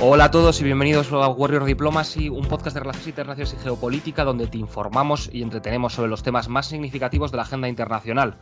Hola a todos y bienvenidos a Warrior Diplomacy, un podcast de relaciones internacionales y geopolítica donde te informamos y entretenemos sobre los temas más significativos de la agenda internacional.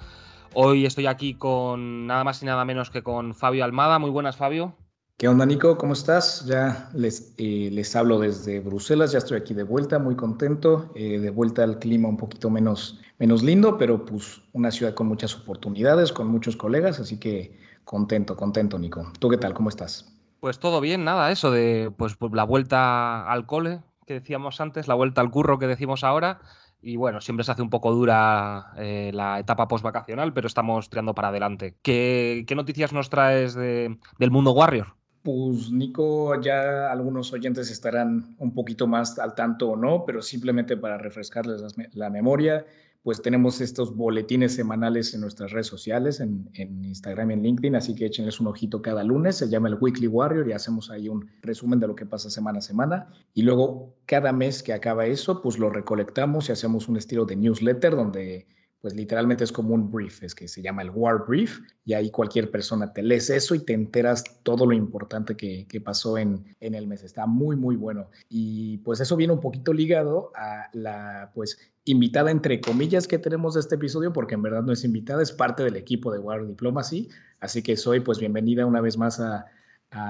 Hoy estoy aquí con nada más y nada menos que con Fabio Almada. Muy buenas, Fabio. ¿Qué onda, Nico? ¿Cómo estás? Ya les, eh, les hablo desde Bruselas, ya estoy aquí de vuelta, muy contento, eh, de vuelta al clima un poquito menos, menos lindo, pero pues una ciudad con muchas oportunidades, con muchos colegas, así que contento, contento, Nico. ¿Tú qué tal? ¿Cómo estás? Pues todo bien, nada, eso de pues, pues, la vuelta al cole que decíamos antes, la vuelta al curro que decimos ahora. Y bueno, siempre se hace un poco dura eh, la etapa post-vacacional, pero estamos tirando para adelante. ¿Qué, noticias nos traes del mundo Warrior? Pues Nico, ya algunos oyentes estarán un poquito más al tanto o no, pero simplemente para refrescarles la memoria, pues tenemos estos boletines semanales en nuestras redes sociales, en, Instagram y en LinkedIn, así que échenles un ojito cada lunes, se llama el Weekly Warrior y hacemos ahí un resumen de lo que pasa semana a semana. Y luego cada mes que acaba eso, pues lo recolectamos y hacemos un estilo de newsletter donde pues literalmente es como un brief, es que se llama el War Brief, y ahí cualquier persona te lees eso y te enteras todo lo importante que, que pasó en, en, el mes. Está muy, muy bueno. Y pues eso viene un poquito ligado a la, pues, invitada entre comillas que tenemos de este episodio, porque en verdad no es invitada, es parte del equipo de War Diplomacy, así que soy pues bienvenida una vez más a,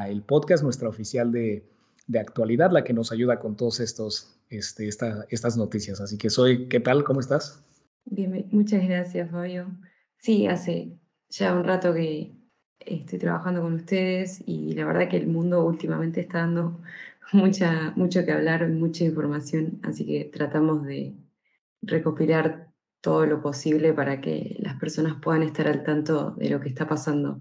el podcast, nuestra oficial de, de, actualidad, la que nos ayuda con todos estos, este, esta, estas noticias. Así que soy, ¿qué tal? ¿Cómo estás? Bien, muchas gracias, Fabio. Sí, hace ya un rato que estoy trabajando con ustedes y la verdad que el mundo últimamente está dando mucha, mucho que hablar, mucha información, así que tratamos de recopilar todo lo posible para que las personas puedan estar al tanto de lo que está pasando.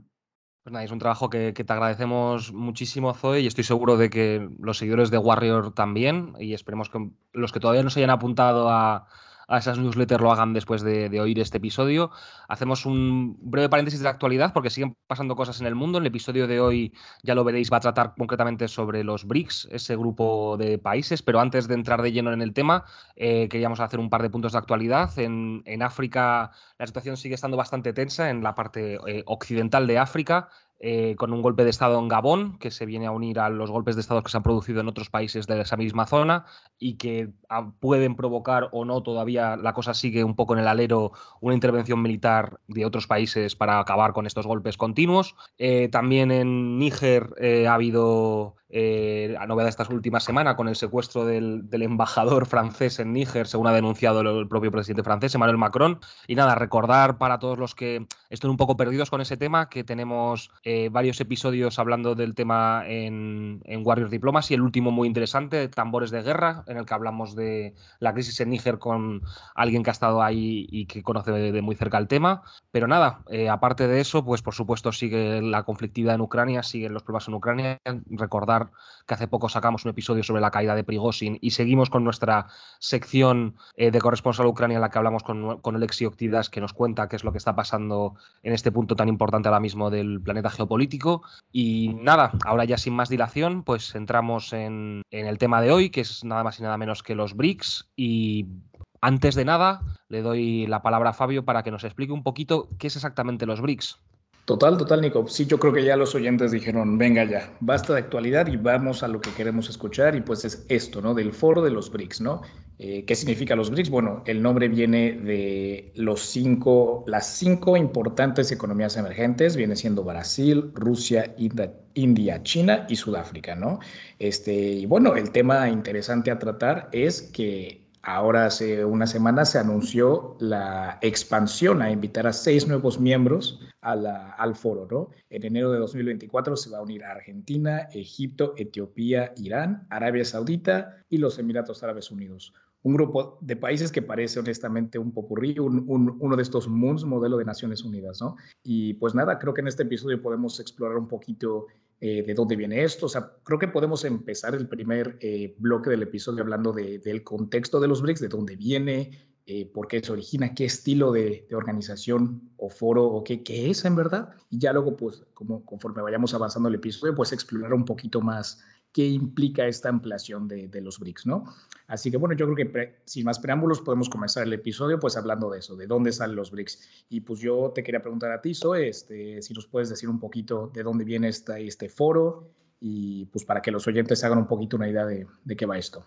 Pues es un trabajo que, que, te agradecemos muchísimo, Zoe, y estoy seguro de que los seguidores de Warrior también, y esperemos que los que todavía no se hayan apuntado a, a esas newsletters lo hagan después de, oír este episodio. Hacemos un breve paréntesis de la actualidad porque siguen pasando cosas en el mundo. El episodio de hoy, ya lo veréis, va a tratar concretamente sobre los BRICS, ese grupo de países, pero antes de entrar de lleno en el tema, eh, queríamos hacer un par de puntos de actualidad. En, África la situación sigue estando bastante tensa en la parte eh, occidental de África. Eh, con un golpe de Estado en Gabón, que se viene a unir a los golpes de Estado que se han producido en otros países de esa misma zona y que ah, pueden provocar o no, todavía la cosa sigue un poco en el alero, una intervención militar de otros países para acabar con estos golpes continuos. Eh, también en Níger eh, ha habido eh, a novedad esta última semana con el secuestro del, embajador francés en Níger, según ha denunciado el propio presidente francés, Emmanuel Macron. Y nada, recordar para todos los que estén un poco perdidos con ese tema que tenemos eh, varios episodios hablando del tema en, en Warrior Diplomacy, el último muy interesante, Tambores de Guerra, en el que hablamos de la crisis en Níger con alguien que ha estado ahí y que conoce de, muy cerca el tema. Pero nada, eh, aparte de eso, pues por supuesto sigue la conflictividad en Ucrania, siguen los problemas en Ucrania. Recordar que hace poco sacamos un episodio sobre la caída de Prigozhin y seguimos con nuestra sección eh, de corresponsal Ucrania en la que hablamos con, con Alexi Octidas que nos cuenta qué es lo que está pasando en este punto tan importante ahora mismo del planeta geopolítico. Y nada, ahora ya sin más dilación, pues entramos en, en el tema de hoy, que es nada más y nada menos que los BRICS y antes de nada, le doy la palabra a Fabio para que nos explique un poquito qué es exactamente los BRICS. Total, total, Nico. Sí, yo creo que ya los oyentes dijeron, venga ya, basta de actualidad y vamos a lo que queremos escuchar y pues es esto, ¿no? Del foro de los BRICS, ¿no? Eh, ¿Qué significa los BRICS? Bueno, el nombre viene de los cinco, las cinco importantes economías emergentes, viene siendo Brasil, Rusia, India, China y Sudáfrica, ¿no? Este, y bueno, el tema interesante a tratar es que Ahora, hace una semana, se anunció la expansión a invitar a seis nuevos miembros al foro. ¿no? En enero de 2024 se va a unir a Argentina, Egipto, Etiopía, Irán, Arabia Saudita y los Emiratos Árabes Unidos. Un grupo de países que parece honestamente un popurrí, un, uno de estos MUNS, modelo de Naciones Unidas. ¿no? Y pues nada, creo que en este episodio podemos explorar un poquito eh, de dónde viene esto. O sea, creo que podemos empezar el primer eh, bloque del episodio hablando del contexto de los BRICS, de dónde viene, eh, por qué se origina, qué estilo de, organización o foro o qué, qué, es en verdad. Y ya luego, pues, como conforme vayamos avanzando el episodio, pues explorar un poquito más qué implica esta ampliación de, de, los BRICS, ¿no? Así que bueno, yo creo que sin más preámbulos podemos comenzar el episodio pues hablando de eso, de dónde salen los BRICS. Y pues yo te quería preguntar a ti, Zoe, este, si nos puedes decir un poquito de dónde viene esta, este foro y pues para que los oyentes hagan un poquito una idea de, qué va esto.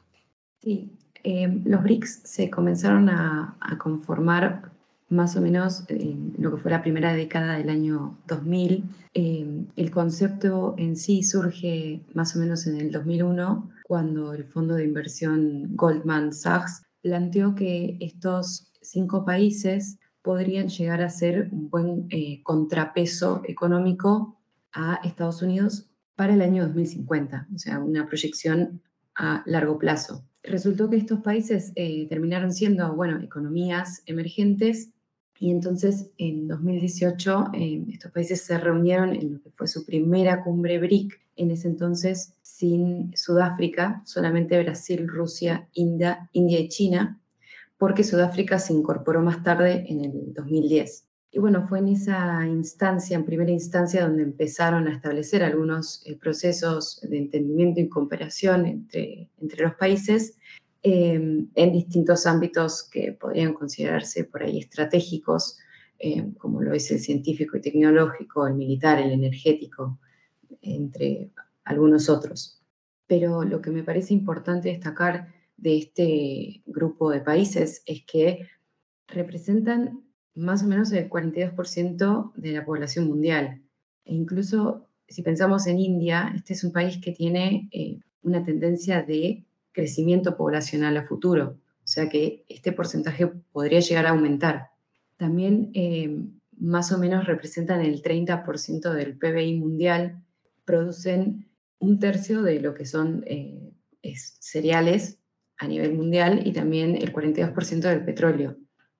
Sí, eh, los BRICS se comenzaron a, conformar más o menos en lo que fue la primera década del año 2000. Eh, el concepto en sí surge más o menos en el 2001, cuando el fondo de inversión Goldman Sachs planteó que estos cinco países podrían llegar a ser un buen eh, contrapeso económico a Estados Unidos para el año 2050, o sea, una proyección a largo plazo. Resultó que estos países eh, terminaron siendo, bueno, economías emergentes y entonces en 2018 eh, estos países se reunieron en lo que fue su primera cumbre BRIC, en ese entonces sin Sudáfrica, solamente Brasil, Rusia, India, India y China, porque Sudáfrica se incorporó más tarde en el 2010. Y bueno, fue en esa instancia, en primera instancia, donde empezaron a establecer algunos eh, procesos de entendimiento y cooperación entre, entre los países em, en distintos ámbitos que podrían considerarse por ahí estratégicos, em, como lo es el científico y tecnológico, el militar, el energético, entre algunos otros. Pero lo que me parece importante destacar de este grupo de países es que representan más o menos el 42% de la población mundial. E incluso si pensamos en India, este es un país que tiene eh, una tendencia de crecimiento poblacional a futuro, o sea que este porcentaje podría llegar a aumentar. También eh, más o menos representan el 30% del PBI mundial, producen un tercio de lo que son eh, cereales a nivel mundial y también el 42% del petróleo.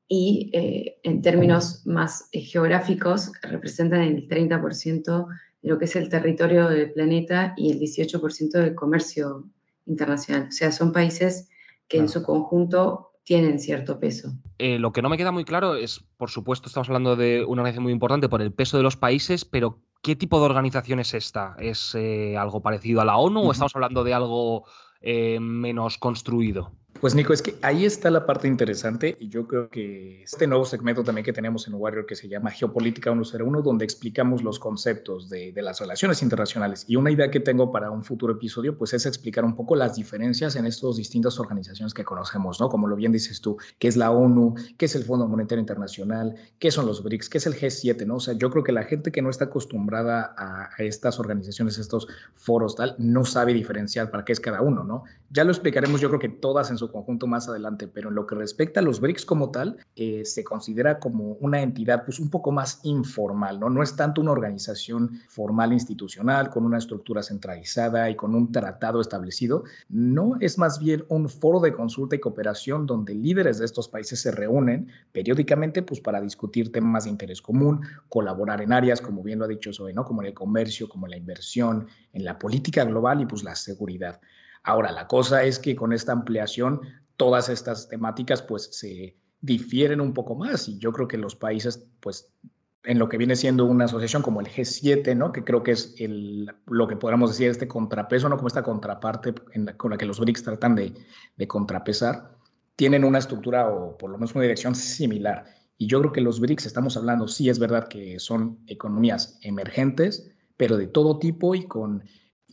Y eh, en términos más eh, geográficos representan el 30% de lo que es el territorio del planeta y el 18% del comercio internacional. O sea, son países que en su conjunto tienen cierto peso. Eh, lo que no me queda muy claro es, por supuesto, estamos hablando de una organización muy importante por el peso de los países, pero ¿qué tipo de organización es esta? ¿Es algo parecido a la ONU o estamos hablando de algo menos construido? Pues Nico, es que ahí está la parte interesante y yo creo que este nuevo segmento también que tenemos en Warrior que se llama Geopolítica 101, donde explicamos los conceptos de, de, las relaciones internacionales. Y una idea que tengo para un futuro episodio, pues es explicar un poco las diferencias en estas distintas organizaciones que conocemos, ¿no? Como lo bien dices tú, qué es la ONU, qué es el Fondo Monetario Internacional, qué son los BRICS, qué es el G7, ¿no? O sea, yo creo que la gente que no está acostumbrada a, a estas organizaciones, estos foros, tal, no sabe diferenciar para qué es cada uno, ¿no? Ya lo explicaremos, yo creo que todas en su conjunto más adelante, pero en lo que respecta a los BRICS como tal, eh, se considera como una entidad pues un poco más informal, ¿no? No es tanto una organización formal institucional con una estructura centralizada y con un tratado establecido, no, es más bien un foro de consulta y cooperación donde líderes de estos países se reúnen periódicamente pues para discutir temas de interés común, colaborar en áreas, como bien lo ha dicho Zoe, ¿no? Como en el comercio, como en la inversión, en la política global y pues la seguridad. Ahora, la cosa es que con esta ampliación, todas estas temáticas pues se difieren un poco más y yo creo que los países pues en lo que viene siendo una asociación como el G7, ¿no? que creo que es el, lo que podríamos decir este contrapeso, ¿no? como esta contraparte con la que los BRICS tratan de, de contrapesar, tienen una estructura o por lo menos una dirección similar. Y yo creo que los BRICS, estamos hablando, sí es verdad que son economías emergentes, pero de todo tipo y con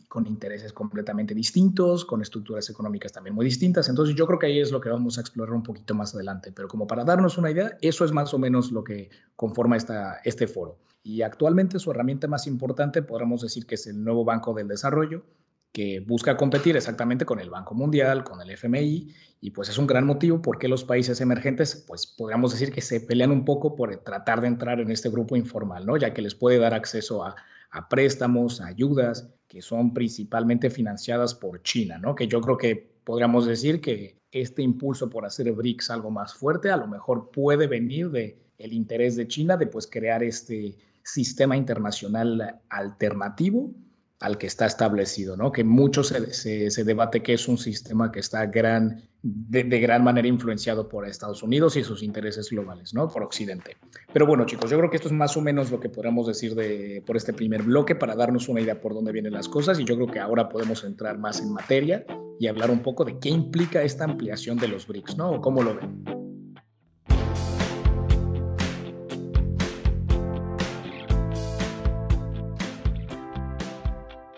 con intereses completamente distintos, con estructuras económicas también muy distintas. Entonces yo creo que ahí es lo que vamos a explorar un poquito más adelante. Pero como para darnos una idea, eso es más o menos lo que conforma esta, este foro. Y actualmente su herramienta más importante podríamos decir que es el nuevo Banco del Desarrollo, que busca competir exactamente con el Banco Mundial, con el FMI, y pues es un gran motivo porque los países emergentes, pues podríamos decir que se pelean un poco por tratar de entrar en este grupo informal, ¿no? Ya que les puede dar acceso a, a préstamos, ayudas, que son principalmente financiadas por China, ¿no? Que yo creo que podríamos decir que este impulso por hacer BRICS algo más fuerte a lo mejor puede venir de el interés de China de pues crear este sistema internacional alternativo al que está establecido, ¿no? Que mucho se, debate que es un sistema que está gran, de, gran manera influenciado por Estados Unidos y sus intereses globales, ¿no? Por Occidente. Pero bueno, chicos, yo creo que esto es más o menos lo que podríamos decir de, por este primer bloque para darnos una idea por dónde vienen las cosas y yo creo que ahora podemos entrar más en materia y hablar un poco de qué implica esta ampliación de los BRICS, ¿no? Cómo lo ven.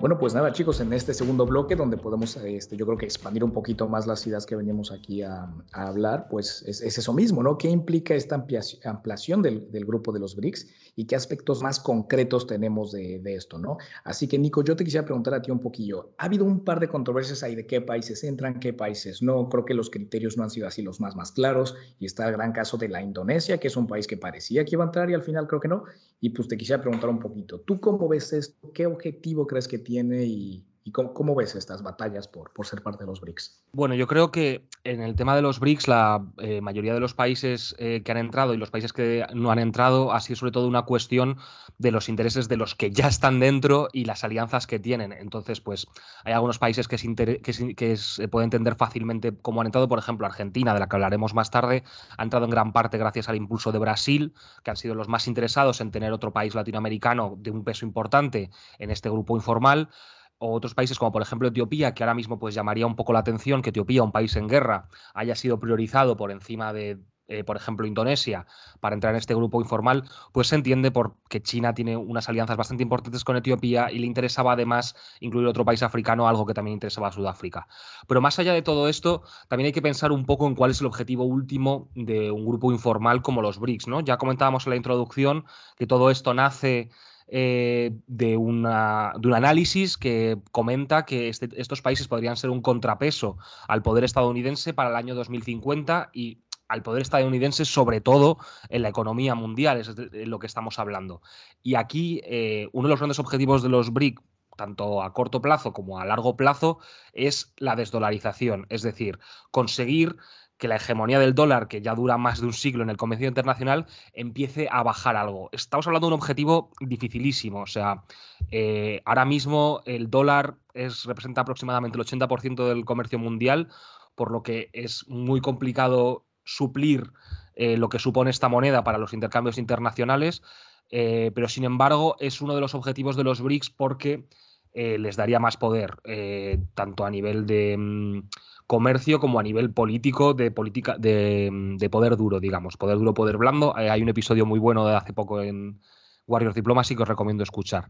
Bueno, pues nada, chicos, en este segundo bloque donde podemos, este, yo creo que expandir un poquito más las ideas que venimos aquí a, hablar, pues es, eso mismo, ¿no? ¿Qué implica esta ampliación del, grupo de los BRICS y qué aspectos más concretos tenemos de, esto, ¿no? Así que, Nico, yo te quisiera preguntar a ti un poquillo. Ha habido un par de controversias ahí de qué países entran, qué países no. Creo que los criterios no han sido así los más, más claros y está el gran caso de la Indonesia, que es un país que parecía que iba a entrar y al final creo que no. Y pues te quisiera preguntar un poquito, ¿tú cómo ves esto? ¿Qué objetivo crees que tiene y, cómo, ves estas batallas por, por, ser parte de los BRICS? Bueno, yo creo que en el tema de los BRICS, la eh, mayoría de los países eh, que han entrado y los países que no han entrado ha sido sobre todo una cuestión de los intereses de los que ya están dentro y las alianzas que tienen. Entonces, pues hay algunos países que, se, que, se puede entender fácilmente cómo han entrado. Por ejemplo, Argentina, de la que hablaremos más tarde, ha entrado en gran parte gracias al impulso de Brasil, que han sido los más interesados en tener otro país latinoamericano de un peso importante en este grupo informal o otros países como por ejemplo Etiopía, que ahora mismo pues llamaría un poco la atención que Etiopía, un país en guerra, haya sido priorizado por encima de, eh, por ejemplo, Indonesia para entrar en este grupo informal, pues se entiende porque China tiene unas alianzas bastante importantes con Etiopía y le interesaba además incluir otro país africano, algo que también interesaba a Sudáfrica. Pero más allá de todo esto, también hay que pensar un poco en cuál es el objetivo último de un grupo informal como los BRICS, ¿no? Ya comentábamos en la introducción que todo esto nace eh, de, una, de, un análisis que comenta que este, estos países podrían ser un contrapeso al poder estadounidense para el año 2050 y al poder estadounidense, sobre todo en la economía mundial, es de lo que estamos hablando. Y aquí eh, uno de los grandes objetivos de los BRIC tanto a corto plazo como a largo plazo, es la desdolarización, es decir, conseguir que la hegemonía del dólar, que ya dura más de un siglo en el comercio internacional, empiece a bajar algo. Estamos hablando de un objetivo dificilísimo. O sea, eh, ahora mismo el dólar es, representa aproximadamente el 80% del comercio mundial, por lo que es muy complicado suplir eh, lo que supone esta moneda para los intercambios internacionales. Eh, pero sin embargo, es uno de los objetivos de los BRICS porque les daría más poder, tanto a nivel de mm, comercio como a nivel político, de política, de, poder duro, digamos, poder duro, poder blando. Eh, hay un episodio muy bueno de hace poco en Warriors Diplomacy que os recomiendo escuchar.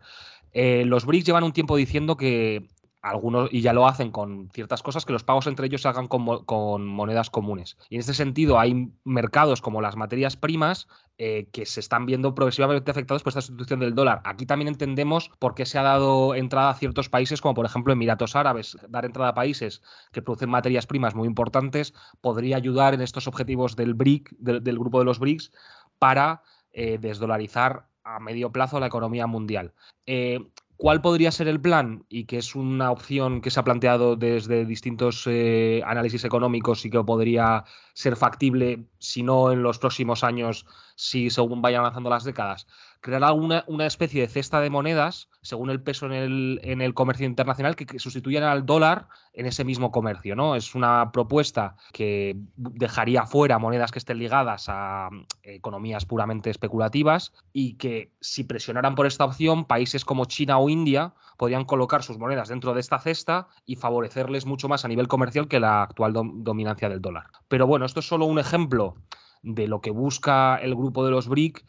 Eh, los BRICS llevan un tiempo diciendo que algunos, y ya lo hacen con ciertas cosas, que los pagos entre ellos se hagan con, monedas comunes. Y en este sentido hay mercados como las materias primas eh, que se están viendo progresivamente afectados por esta sustitución del dólar. Aquí también entendemos por qué se ha dado entrada a ciertos países, como por ejemplo Emiratos Árabes. Dar entrada a países que producen materias primas muy importantes podría ayudar en estos objetivos del BRIC, del, grupo de los BRICS, para eh, desdolarizar a medio plazo la economía mundial. Eh, ¿Cuál podría ser el plan? Y que es una opción que se ha planteado desde distintos eh, análisis económicos y que podría ser factible, si no en los próximos años, si según vayan avanzando las décadas. Crear alguna, una especie de cesta de monedas, según el peso en el, en el comercio internacional, que, sustituyan al dólar en ese mismo comercio. ¿no? Es una propuesta que dejaría fuera monedas que estén ligadas a economías puramente especulativas y que si presionaran por esta opción, países como China o India podrían colocar sus monedas dentro de esta cesta y favorecerles mucho más a nivel comercial que la actual dominancia del dólar. Pero bueno, esto es solo un ejemplo de lo que busca el grupo de los BRIC,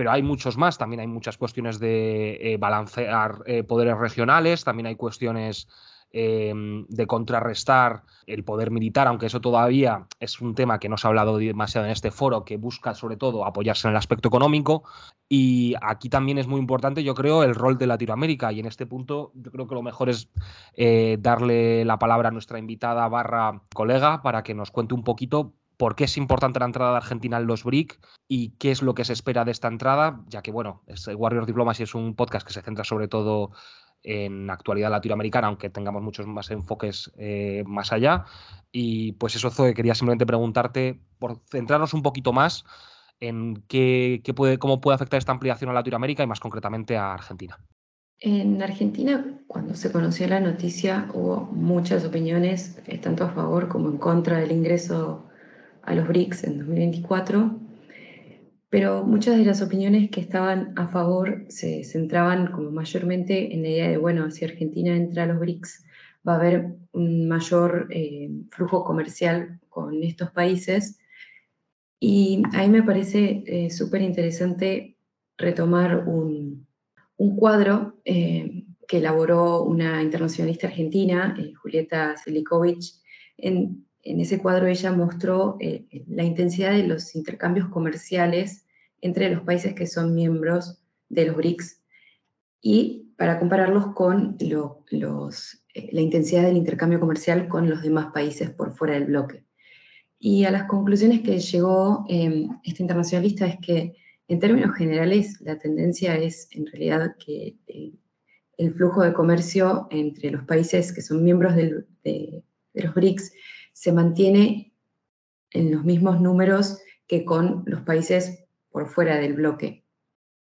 pero hay muchos más. También hay muchas cuestiones de eh, balancear eh, poderes regionales, también hay cuestiones em, de contrarrestar el poder militar, aunque eso todavía es un tema que no se ha hablado demasiado en este foro, que busca sobre todo apoyarse en el aspecto económico. Y aquí también es muy importante, yo creo, el rol de Latinoamérica. Y en este punto yo creo que lo mejor es eh, darle la palabra a nuestra invitada barra colega para que nos cuente un poquito por qué es importante la entrada de Argentina en los BRIC y qué es lo que se espera de esta entrada, ya que, bueno, Warrior Diplomacy es un podcast que se centra sobre todo en actualidad latinoamericana, aunque tengamos muchos más enfoques eh, más allá. Y pues eso, Zoe, quería simplemente preguntarte, por centrarnos un poquito más en qué, puede, cómo puede afectar esta ampliación a Latinoamérica y más concretamente a Argentina. En Argentina, cuando se conoció la noticia, hubo muchas opiniones, eh, tanto a favor como en contra del ingreso a los BRICS en 2024, pero muchas de las opiniones que estaban a favor se centraban como mayormente en la idea de, bueno, si Argentina entra a los BRICS, va a haber un mayor eh, flujo comercial con estos países. Y ahí me parece eh, súper interesante retomar un, un cuadro eh, que elaboró una internacionalista argentina, eh, Julieta Selikovic. En, ese cuadro ella mostró eh, la intensidad de los intercambios comerciales entre los países que son miembros de los BRICS y para compararlos con los, eh, la intensidad del intercambio comercial con los demás países por fuera del bloque. Y a las conclusiones que llegó este internacionalista es que en términos generales la tendencia es en realidad que el flujo de comercio entre los países que son miembros de, los BRICS se mantiene en los mismos números que con los países por fuera del bloque.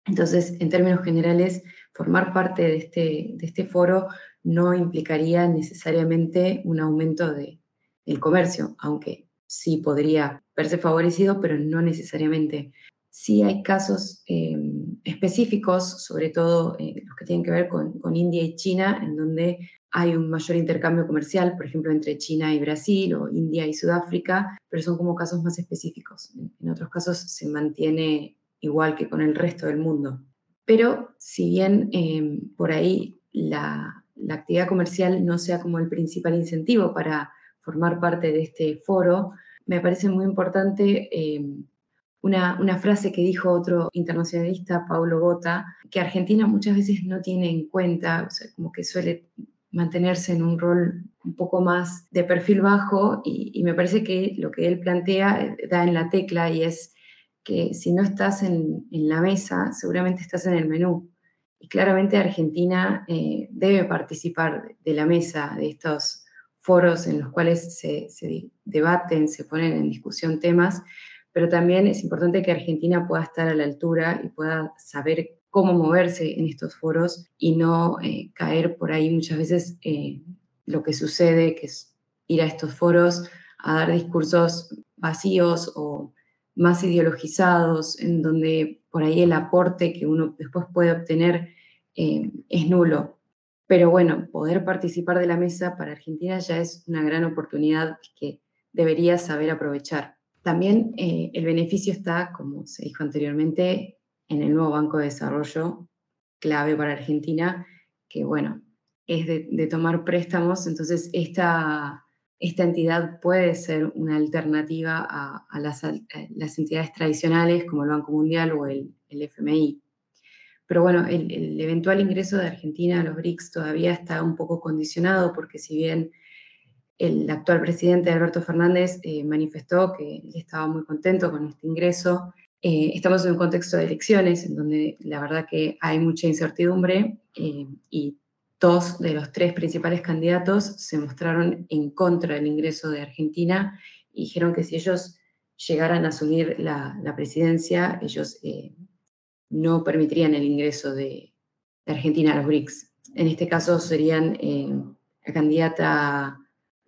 Entonces, en términos generales, formar parte de este, de este foro no implicaría necesariamente un aumento de, del comercio, aunque sí podría verse favorecido, pero no necesariamente. Sí hay casos em, específicos, sobre todo eh, los que tienen que ver con, India y China, en donde hay un mayor intercambio comercial, por ejemplo, entre China y Brasil o India y Sudáfrica, pero son como casos más específicos. En otros casos se mantiene igual que con el resto del mundo. Pero si bien em, por ahí la, la, actividad comercial no sea como el principal incentivo para formar parte de este foro, me parece muy importante em, una, frase que dijo otro internacionalista, Paulo Gota, que Argentina muchas veces no tiene en cuenta, o sea, como que suele mantenerse en un rol un poco más de perfil bajo y, me parece que lo que él plantea eh, da en la tecla y es que si no estás en, la mesa, seguramente estás en el menú. Y claramente Argentina eh, debe participar de la mesa de estos foros en los cuales se, se debaten, se ponen en discusión temas, pero también es importante que Argentina pueda estar a la altura y pueda saber cómo moverse en estos foros y no eh, caer por ahí muchas veces eh, lo que sucede, que es ir a estos foros a dar discursos vacíos o más ideologizados, en donde por ahí el aporte que uno después puede obtener eh, es nulo. Pero bueno, poder participar de la mesa para Argentina ya es una gran oportunidad que debería saber aprovechar. También eh, el beneficio está, como se dijo anteriormente, en el nuevo Banco de Desarrollo, clave para Argentina, que bueno, es de, tomar préstamos, entonces esta, esta entidad puede ser una alternativa a, las, entidades tradicionales como el Banco Mundial o el, FMI. Pero bueno, el, el, eventual ingreso de Argentina a los BRICS todavía está un poco condicionado porque si bien el actual presidente Alberto Fernández eh, manifestó que estaba muy contento con este ingreso. Eh, estamos en un contexto de elecciones en donde la verdad que hay mucha incertidumbre eh, y dos de los tres principales candidatos se mostraron en contra del ingreso de Argentina y dijeron que si ellos llegaran a asumir la, presidencia, ellos no permitirían el ingreso de, de, Argentina a los BRICS. En este caso serían la candidata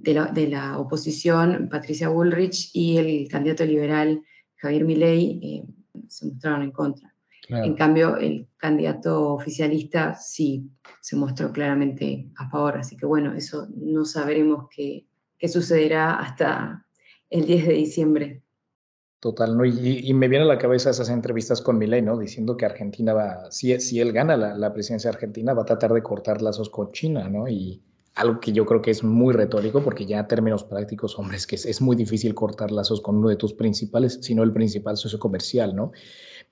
de la, oposición, Patricia Bullrich, y el candidato liberal, Javier Milei, eh, se mostraron en contra. En cambio, el candidato oficialista sí se mostró claramente a favor, así que bueno, eso no sabremos qué, qué sucederá hasta el 10 de diciembre. Total, ¿no? Y, me viene a la cabeza esas entrevistas con Milei, ¿no? Diciendo que Argentina va, si, si él gana la, la, presidencia argentina, va a tratar de cortar lazos con China, ¿no? Y, algo que yo creo que es muy retórico, porque ya términos prácticos, hombre, es que es, muy difícil cortar lazos con uno de tus principales, sino el principal socio comercial, ¿no?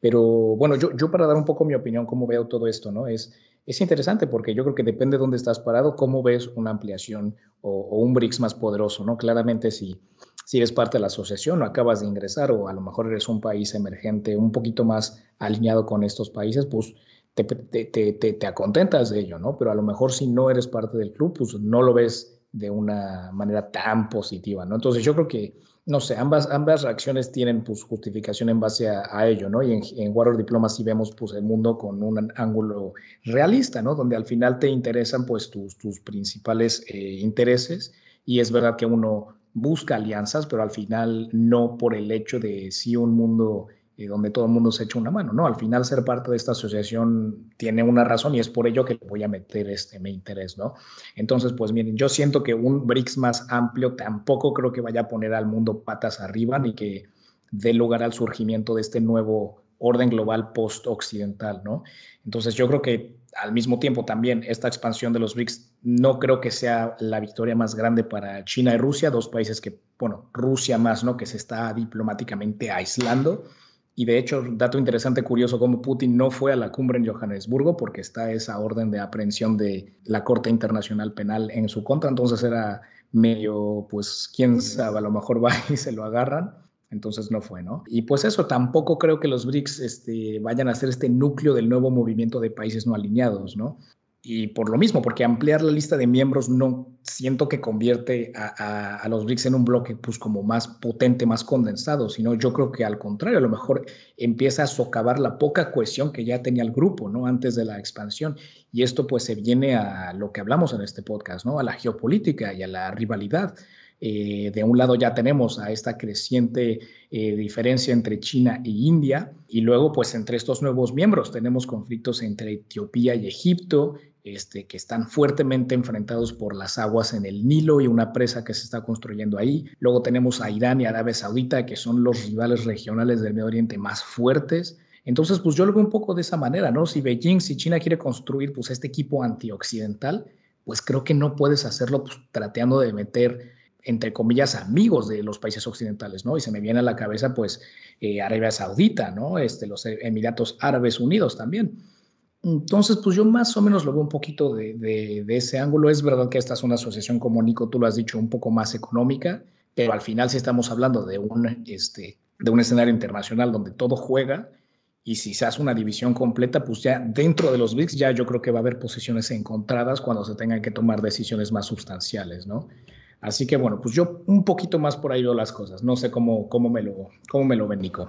Pero bueno, yo, yo para dar un poco mi opinión, cómo veo todo esto, ¿no? Es, es interesante porque yo creo que depende de dónde estás parado, cómo ves una ampliación o, un BRICS más poderoso, ¿no? Claramente si, si eres parte de la asociación o acabas de ingresar o a lo mejor eres un país emergente un poquito más alineado con estos países, pues te, te, te, te, acontentas de ello, ¿no? Pero a lo mejor si no eres parte del club, pues no lo ves de una manera tan positiva, ¿no? Entonces yo creo que, no sé, ambas, ambas reacciones tienen pues justificación en base a, ello, ¿no? Y en, en Warrior Diplomacy vemos pues el mundo con un ángulo realista, ¿no? Donde al final te interesan pues tus, tus principales eh, intereses y es verdad que uno busca alianzas, pero al final no por el hecho de si un mundo y donde todo el mundo se echa una mano, ¿no? Al final ser parte de esta asociación tiene una razón y es por ello que le voy a meter este mi interés, ¿no? Entonces, pues miren, yo siento que un BRICS más amplio tampoco creo que vaya a poner al mundo patas arriba ni que dé lugar al surgimiento de este nuevo orden global post-occidental, ¿no? Entonces yo creo que al mismo tiempo también esta expansión de los BRICS no creo que sea la victoria más grande para China y Rusia, dos países que, bueno, Rusia más, ¿no? Que se está diplomáticamente aislando. Y de hecho, dato interesante, curioso, como Putin no fue a la cumbre en Johannesburgo porque está esa orden de aprehensión de la Corte Internacional Penal en su contra. Entonces era medio, pues, quién sabe, a lo mejor va y se lo agarran. Entonces no fue, ¿no? Y pues eso, tampoco creo que los BRICS este, vayan a ser este núcleo del nuevo movimiento de países no alineados, ¿no? Y por lo mismo, porque ampliar la lista de miembros no siento que convierte a, los BRICS en un bloque pues como más potente, más condensado, sino yo creo que al contrario, a lo mejor empieza a socavar la poca cohesión que ya tenía el grupo, ¿no? Antes de la expansión. Y esto pues se viene a lo que hablamos en este podcast, ¿no? A la geopolítica y a la rivalidad. Eh, de un lado ya tenemos a esta creciente eh, diferencia entre China e India y luego pues entre estos nuevos miembros tenemos conflictos entre Etiopía y Egipto, este, que están fuertemente enfrentados por las aguas en el Nilo y una presa que se está construyendo ahí. Luego tenemos a Irán y Arabia Saudita, que son los rivales regionales del Medio Oriente más fuertes. Entonces, pues yo lo veo un poco de esa manera, ¿no? Si Beijing, si China quiere construir pues este equipo antioccidental, pues creo que no puedes hacerlo pues, tratando de meter entre comillas, amigos de los países occidentales, ¿no? Y se me viene a la cabeza, pues, eh, Arabia Saudita, ¿no? Este, los Emiratos Árabes Unidos también. Entonces, pues yo más o menos lo veo un poquito de, de, ese ángulo. Es verdad que esta es una asociación, como Nico, tú lo has dicho, un poco más económica, pero al final si estamos hablando de un, este, de un escenario internacional donde todo juega, y si se hace una división completa, pues ya dentro de los BRICS ya yo creo que va a haber posiciones encontradas cuando se tengan que tomar decisiones más sustanciales, ¿no? Así que bueno, pues yo un poquito más por ahí veo las cosas. No sé cómo, cómo, me, lo, cómo me lo ven, Nico.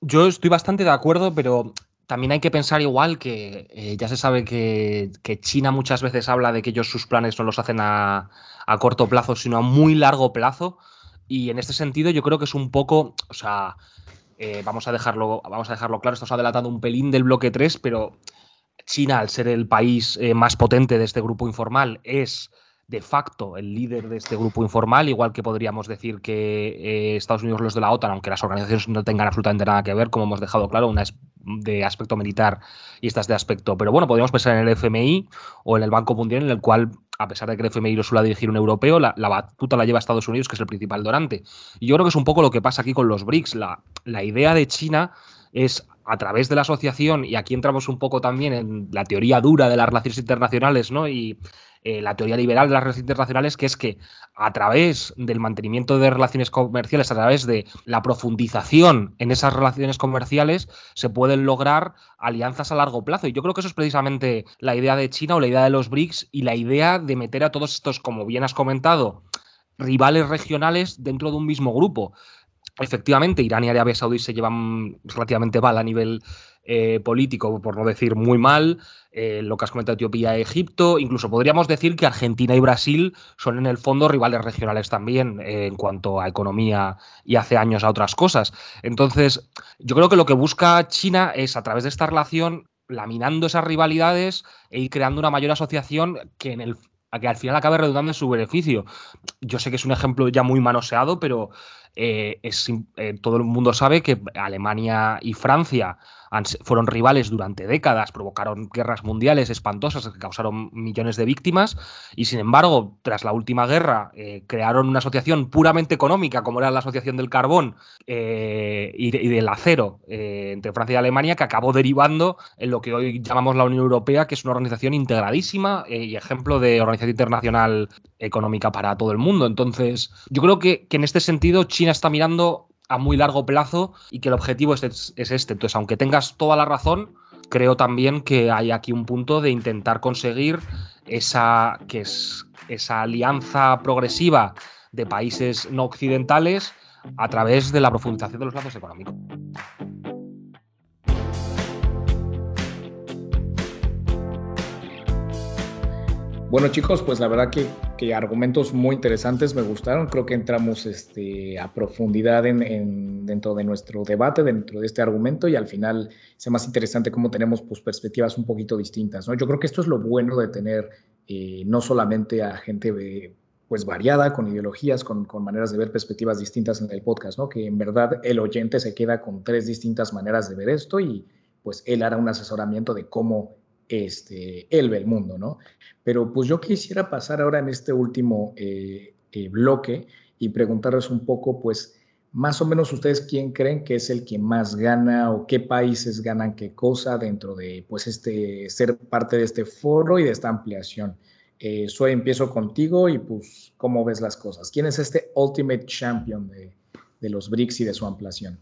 Yo estoy bastante de acuerdo, pero también hay que pensar igual que eh, ya se sabe que, China muchas veces habla de que ellos sus planes no los hacen a, corto plazo, sino a muy largo plazo. Y en este sentido yo creo que es un poco, o sea, eh, vamos, a dejarlo, vamos a dejarlo claro, estamos adelantando un pelín del bloque 3, pero China, al ser el país eh, más potente de este grupo informal, es de facto el líder de este grupo informal, igual que podríamos decir que eh, Estados Unidos los de la OTAN, aunque las organizaciones no tengan absolutamente nada que ver, como hemos dejado claro, una es de aspecto militar y esta es de aspecto. Pero bueno, podríamos pensar en el FMI o en el Banco Mundial, en el cual, a pesar de que el FMI lo suele dirigir un europeo, la, batuta la lleva Estados Unidos, que es el principal donante. Y yo creo que es un poco lo que pasa aquí con los BRICS. La, la idea de China es a través de la asociación, y aquí entramos un poco también en la teoría dura de las relaciones internacionales, ¿no? Y eh, la teoría liberal de las relaciones internacionales, que es que a través del mantenimiento de relaciones comerciales, a través de la profundización en esas relaciones comerciales, se pueden lograr alianzas a largo plazo. Y yo creo que eso es precisamente la idea de China o la idea de los BRICS y la idea de meter a todos estos, como bien has comentado, rivales regionales dentro de un mismo grupo. Efectivamente, Irán y Arabia Saudí se llevan relativamente mal a nivel eh, político, por no decir muy mal, eh, lo que has comentado Etiopía e Egipto, incluso podríamos decir que Argentina y Brasil son en el fondo rivales regionales también eh, en cuanto a economía y hace años a otras cosas. Entonces, yo creo que lo que busca China es a través de esta relación laminando esas rivalidades e ir creando una mayor asociación que en el que al final acabe redundando en su beneficio. Yo sé que es un ejemplo ya muy manoseado, pero es, todo el mundo sabe que Alemania y Francia fueron rivales durante décadas, provocaron guerras mundiales espantosas que causaron millones de víctimas y sin embargo, tras la última guerra, eh, crearon una asociación puramente económica, como era la Asociación del Carbón eh, y, del Acero eh, entre Francia y Alemania, que acabó derivando en lo que hoy llamamos la Unión Europea, que es una organización integradísima y ejemplo de organización internacional económica para todo el mundo. Entonces, yo creo que, que en este sentido China está mirando a muy largo plazo y que el objetivo es, este. Entonces, aunque tengas toda la razón, creo también que hay aquí un punto de intentar conseguir esa, que es, esa alianza progresiva de países no occidentales a través de la profundización de los lazos económicos. Bueno chicos, pues la verdad que, argumentos muy interesantes me gustaron. Creo que entramos este, a profundidad en, dentro de nuestro debate, dentro de este argumento y al final es más interesante cómo tenemos pues, perspectivas un poquito distintas. ¿no? Yo creo que esto es lo bueno de tener eh, no solamente a gente de, pues variada, con ideologías, con, con, maneras de ver perspectivas distintas en el podcast, ¿no? Que en verdad el oyente se queda con tres distintas maneras de ver esto y pues él hará un asesoramiento de cómo este, el mundo, ¿no? Pero pues yo quisiera pasar ahora en este último eh, eh, bloque y preguntarles un poco, pues, más o menos ustedes quién creen que es el que más gana o qué países ganan qué cosa dentro de, pues, este, ser parte de este foro y de esta ampliación. Eh, Soy, empiezo contigo y pues, ¿cómo ves las cosas? ¿Quién es este Ultimate Champion de, de los BRICS y de su ampliación?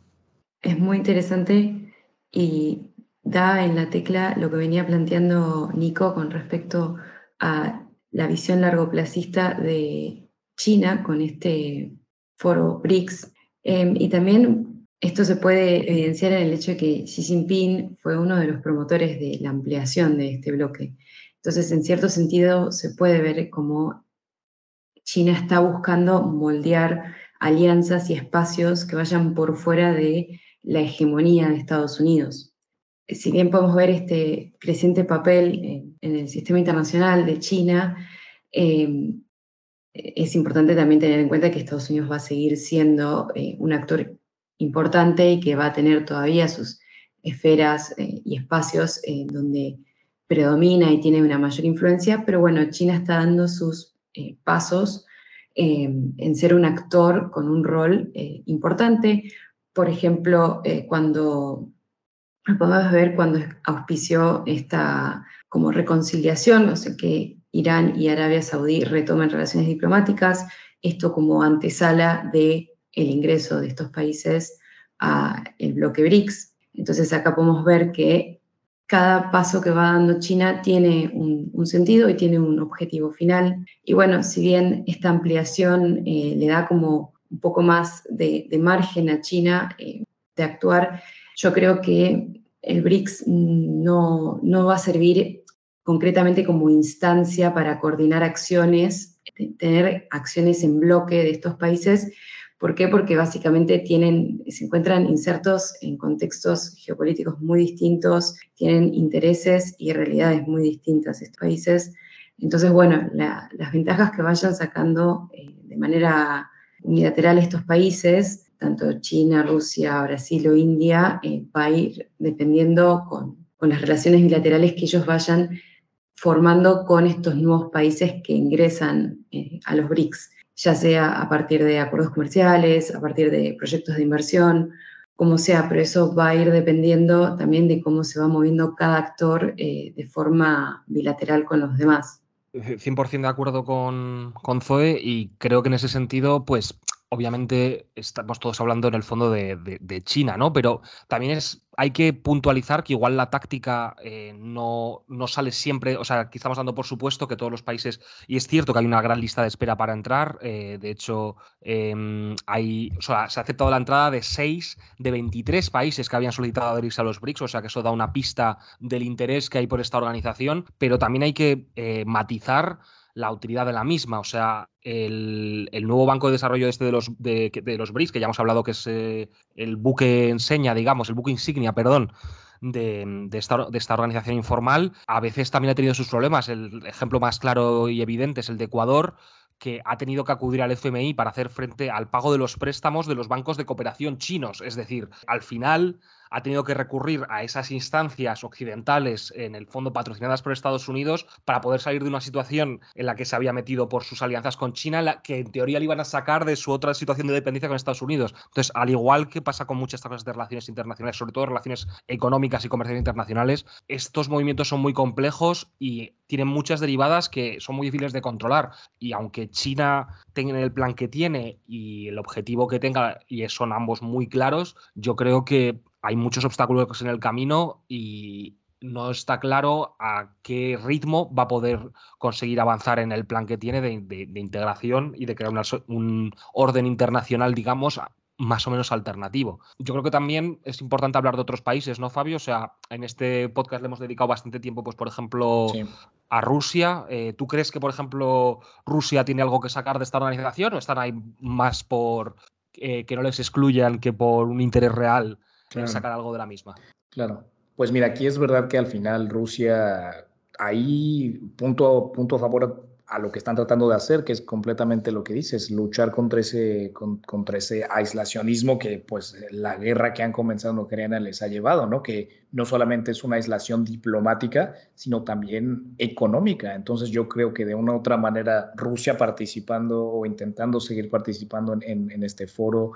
Es muy interesante y da en la tecla lo que venía planteando Nico con respecto a la visión largoplacista de China con este foro BRICS. Em, y también esto se puede evidenciar en el hecho de que Xi Jinping fue uno de los promotores de la ampliación de este bloque. Entonces, en cierto sentido, se puede ver como China está buscando moldear alianzas y espacios que vayan por fuera de la hegemonía de Estados Unidos si bien podemos ver este creciente papel en, el sistema internacional de China, eh, es importante también tener en cuenta que Estados Unidos va a seguir siendo eh, un actor importante y que va a tener todavía sus esferas eh, y espacios donde predomina y tiene una mayor influencia, pero bueno, China está dando sus pasos en ser un actor con un rol importante. Por ejemplo, cuando lo podemos ver cuando auspició esta como reconciliación, o sea, que Irán y Arabia Saudí retomen relaciones diplomáticas, esto como antesala de el ingreso de estos países al bloque BRICS. Entonces acá podemos ver que cada paso que va dando China tiene un, sentido y tiene un objetivo final. Y bueno, si bien esta ampliación eh, le da como un poco más de, margen a China eh, de actuar, yo creo que el BRICS no, no va a servir concretamente como instancia para coordinar acciones, tener acciones en bloque de estos países. ¿Por qué? Porque básicamente tienen, se encuentran insertos en contextos geopolíticos muy distintos, tienen intereses y realidades muy distintas estos países. Entonces, bueno, las ventajas que vayan sacando eh, de manera unilateral estos países tanto China, Rusia, Brasil o India, eh, va a ir dependiendo con, las relaciones bilaterales que ellos vayan formando con estos nuevos países que ingresan eh, a los BRICS, ya sea a partir de acuerdos comerciales, a partir de proyectos de inversión, como sea, pero eso va a ir dependiendo también de cómo se va moviendo cada actor eh, de forma bilateral con los demás. 100% de acuerdo con, con Zoe y creo que en ese sentido, pues obviamente estamos todos hablando en el fondo de, China, ¿no? Pero también es, hay que puntualizar que igual la táctica eh, no, no, sale siempre, o sea, aquí estamos dando por supuesto que todos los países, y es cierto que hay una gran lista de espera para entrar, eh, de hecho, em, hay, o sea, se ha aceptado la entrada de 6 de 23 países que habían solicitado adherirse a los BRICS, o sea que eso da una pista del interés que hay por esta organización, pero también hay que eh, matizar la utilidad de la misma. O sea, el, nuevo banco de desarrollo este de los, de, los BRICS, que ya hemos hablado que es eh, el buque enseña, digamos, el buque insignia, perdón, de, esta, de, esta, organización informal, a veces también ha tenido sus problemas. El ejemplo más claro y evidente es el de Ecuador, que ha tenido que acudir al FMI para hacer frente al pago de los préstamos de los bancos de cooperación chinos. Es decir, al final ha tenido que recurrir a esas instancias occidentales, en el fondo patrocinadas por Estados Unidos, para poder salir de una situación en la que se había metido por sus alianzas con China, que en teoría le iban a sacar de su otra situación de dependencia con Estados Unidos. Entonces, al igual que pasa con muchas cosas de relaciones internacionales, sobre todo relaciones económicas y comerciales internacionales, estos movimientos son muy complejos y tienen muchas derivadas que son muy difíciles de controlar. Y aunque China tenga el plan que tiene y el objetivo que tenga, y son ambos muy claros, yo creo que hay muchos obstáculos en el camino y no está claro a qué ritmo va a poder conseguir avanzar en el plan que tiene de, integración y de crear un orden internacional, digamos, más o menos alternativo. Yo creo que también es importante hablar de otros países, ¿no, Fabio? O sea, en este podcast le hemos dedicado bastante tiempo, pues, por ejemplo, a Rusia. Eh, ¿Tú crees que, por ejemplo, Rusia tiene algo que sacar de esta organización o están ahí más por eh, que no les excluyan que por un interés real sacar algo de la misma. Claro. Pues mira, aquí es verdad que al final Rusia, ahí punto, punto a favor a lo que están tratando de hacer, que es completamente lo que dices, luchar contra ese, contra ese aislacionismo que pues la guerra que han comenzado en Ucrania les ha llevado, ¿no? Que no solamente es una aislación diplomática, sino también económica. Entonces yo creo que de una u otra manera Rusia participando o intentando seguir participando en, en, este foro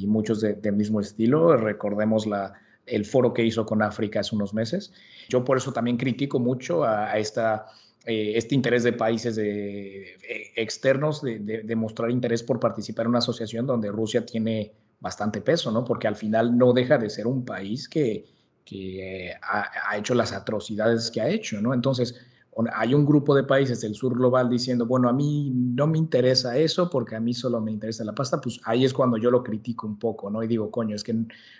y muchos del de mismo estilo, recordemos la, el foro que hizo con África hace unos meses. Yo por eso también critico mucho a, esta eh, este interés de países de, eh, externos de, mostrar interés por participar en una asociación donde Rusia tiene bastante peso, ¿no? Porque al final no deja de ser un país que, que eh, ha, hecho las atrocidades que ha hecho, ¿no? Entonces, hay un grupo de países del sur global diciendo, bueno, a mí no me interesa eso porque a mí solo me interesa la pasta, pues ahí es cuando yo lo critico un poco, ¿no? Y digo, coño, es que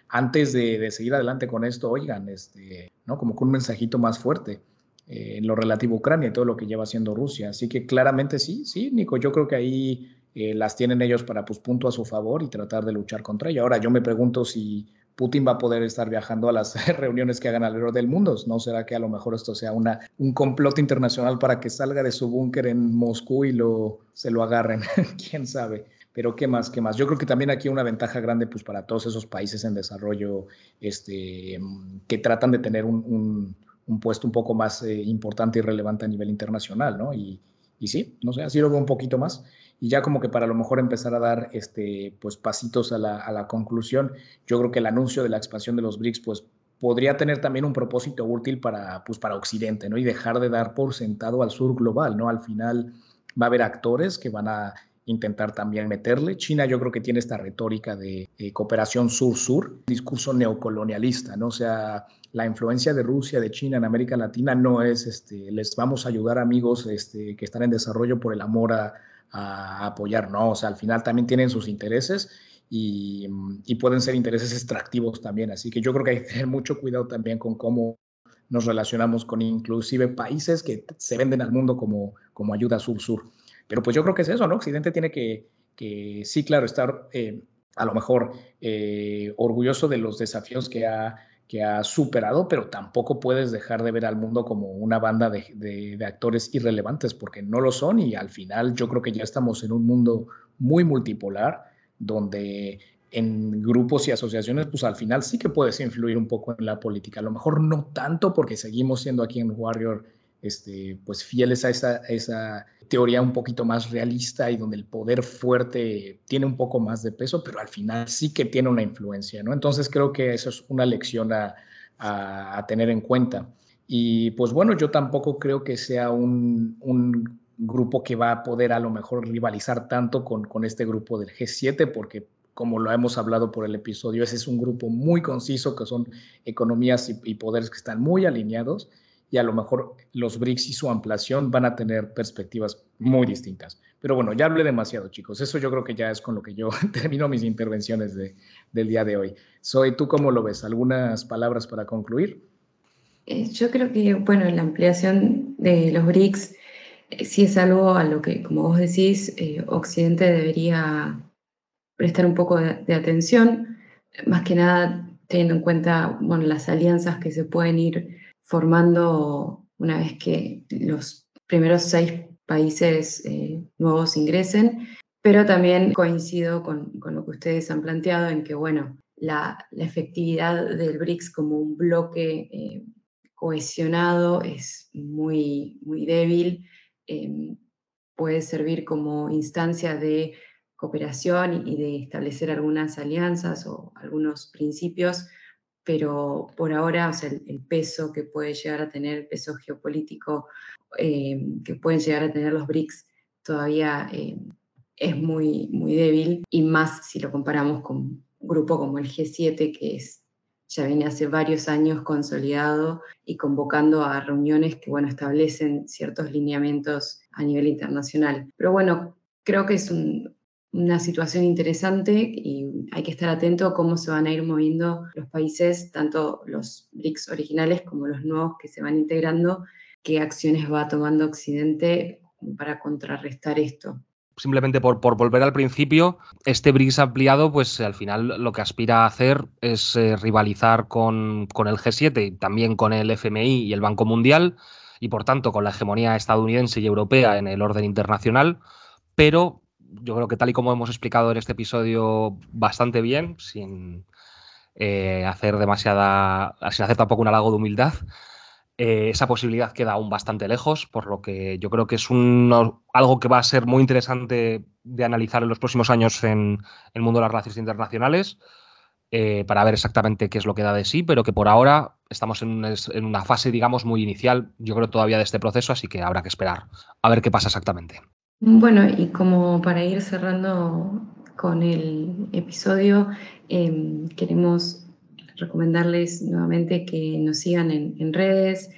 antes de, de seguir adelante con esto, oigan, este, ¿no? Como con un mensajito más fuerte. Eh, en lo relativo a Ucrania y todo lo que lleva haciendo Rusia. Así que claramente sí, sí, Nico, yo creo que ahí eh, las tienen ellos para pues punto a su favor y tratar de luchar contra ello. Ahora yo me pregunto si Putin va a poder estar viajando a las reuniones que hagan alrededor del mundo. ¿No será que a lo mejor esto sea una, un complot internacional para que salga de su búnker en Moscú y lo, se lo agarren? ¿Quién sabe? Pero qué más, qué más. Yo creo que también aquí una ventaja grande pues para todos esos países en desarrollo este, que tratan de tener un un puesto un poco más eh, importante y relevante a nivel internacional, ¿no? Y, y, sí, no sé, así lo veo un poquito más. Y ya como que para lo mejor empezar a dar este, pues, pasitos a la, a la conclusión, yo creo que el anuncio de la expansión de los BRICS, pues podría tener también un propósito útil para, pues, para Occidente, ¿no? Y dejar de dar por sentado al sur global, ¿no? Al final va a haber actores que van a intentar también meterle. China yo creo que tiene esta retórica de cooperación sur-sur, discurso neocolonialista, ¿no? O sea, la influencia de Rusia, de China en América Latina no es, este, les vamos a ayudar amigos este, que están en desarrollo por el amor a, apoyar, no, o sea, al final también tienen sus intereses y, y, pueden ser intereses extractivos también, así que yo creo que hay que tener mucho cuidado también con cómo nos relacionamos con inclusive países que se venden al mundo como, como ayuda sur-sur. Pero pues yo creo que es eso, ¿no? Occidente tiene que, que sí, claro, estar eh, a lo mejor eh, orgulloso de los desafíos que ha, que ha superado, pero tampoco puedes dejar de ver al mundo como una banda de, de, actores irrelevantes, porque no lo son y al final yo creo que ya estamos en un mundo muy multipolar, donde en grupos y asociaciones, pues al final sí que puedes influir un poco en la política. A lo mejor no tanto porque seguimos siendo aquí en Warrior este, pues fieles a esa, teoría un poquito más realista y donde el poder fuerte tiene un poco más de peso, pero al final sí que tiene una influencia, ¿no? Entonces creo que eso es una lección a, tener en cuenta. Y pues bueno, yo tampoco creo que sea un, grupo que va a poder a lo mejor rivalizar tanto con, este grupo del G7, porque como lo hemos hablado por el episodio, ese es un grupo muy conciso, que son economías y poderes que están muy alineados y a lo mejor los BRICS y su ampliación van a tener perspectivas muy distintas. Pero bueno, ya hablé demasiado, chicos. Eso yo creo que ya es con lo que yo termino mis intervenciones de, del día de hoy. Soy, ¿tú cómo lo ves? ¿Algunas palabras para concluir? Eh, yo creo que, bueno, la ampliación de los BRICS eh, sí es algo a lo que, como vos decís, eh, Occidente debería prestar un poco de, de, atención, más que nada teniendo en cuenta, bueno, las alianzas que se pueden ir formando una vez que los primeros seis países eh, nuevos ingresen, pero también coincido con, lo que ustedes han planteado en que, bueno, la, efectividad del BRICS como un bloque eh, cohesionado es muy, muy débil, eh, puede servir como instancia de cooperación y de establecer algunas alianzas o algunos principios pero por ahora, el, peso que puede llegar a tener, el peso geopolítico eh, que pueden llegar a tener los BRICS todavía eh, es muy, muy débil, y más si lo comparamos con un grupo como el G7, que es, ya viene hace varios años consolidado y convocando a reuniones que, bueno, establecen ciertos lineamientos a nivel internacional. Pero bueno, creo que es un, una situación interesante y hay que estar atento a cómo se van a ir moviendo los países, tanto los BRICS originales como los nuevos que se van integrando, qué acciones va tomando Occidente para contrarrestar esto. Simplemente por, por volver al principio, este BRICS ampliado, pues al final lo que aspira a hacer es eh, rivalizar con, con el G7 y también con el FMI y el Banco Mundial y por tanto con la hegemonía estadounidense y europea en el orden internacional, pero yo creo que tal y como hemos explicado en este episodio bastante bien, sin eh, hacer demasiada, sin hacer tampoco un halago de humildad, eh, esa posibilidad queda aún bastante lejos, por lo que yo creo que es algo que va a ser muy interesante de analizar en los próximos años en el mundo de las relaciones internacionales. Eh, para ver exactamente qué es lo que da de sí, pero que por ahora estamos en, en, una fase, digamos, muy inicial, yo creo, todavía de este proceso, así que habrá que esperar a ver qué pasa exactamente. Bueno, y como para ir cerrando con el episodio, em, queremos recomendarles nuevamente que nos sigan en, redes,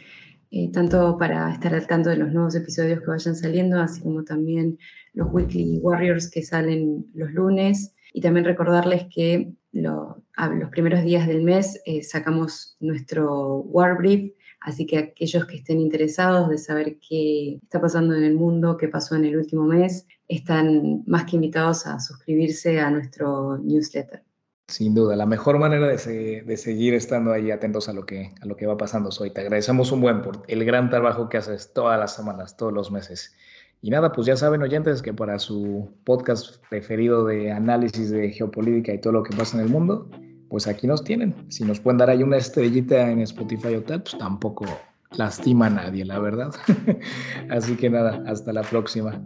eh, tanto para estar al tanto de los nuevos episodios que vayan saliendo, así como también los Weekly Warriors que salen los lunes. Y también recordarles que los primeros días del mes eh, sacamos nuestro War Brief, así que aquellos que estén interesados de saber qué está pasando en el mundo, qué pasó en el último mes, están más que invitados a suscribirse a nuestro newsletter. Sin duda, la mejor manera de, seguir estando ahí atentos a lo que, va pasando hoy. Te agradecemos un buen por el gran trabajo que haces todas las semanas, todos los meses. Y nada, pues ya saben oyentes que para su podcast preferido de análisis de geopolítica y todo lo que pasa en el mundo, pues aquí nos tienen. Si nos pueden dar ahí una estrellita en Spotify o tal, pues tampoco lastima a nadie, la verdad. Así que nada, hasta la próxima.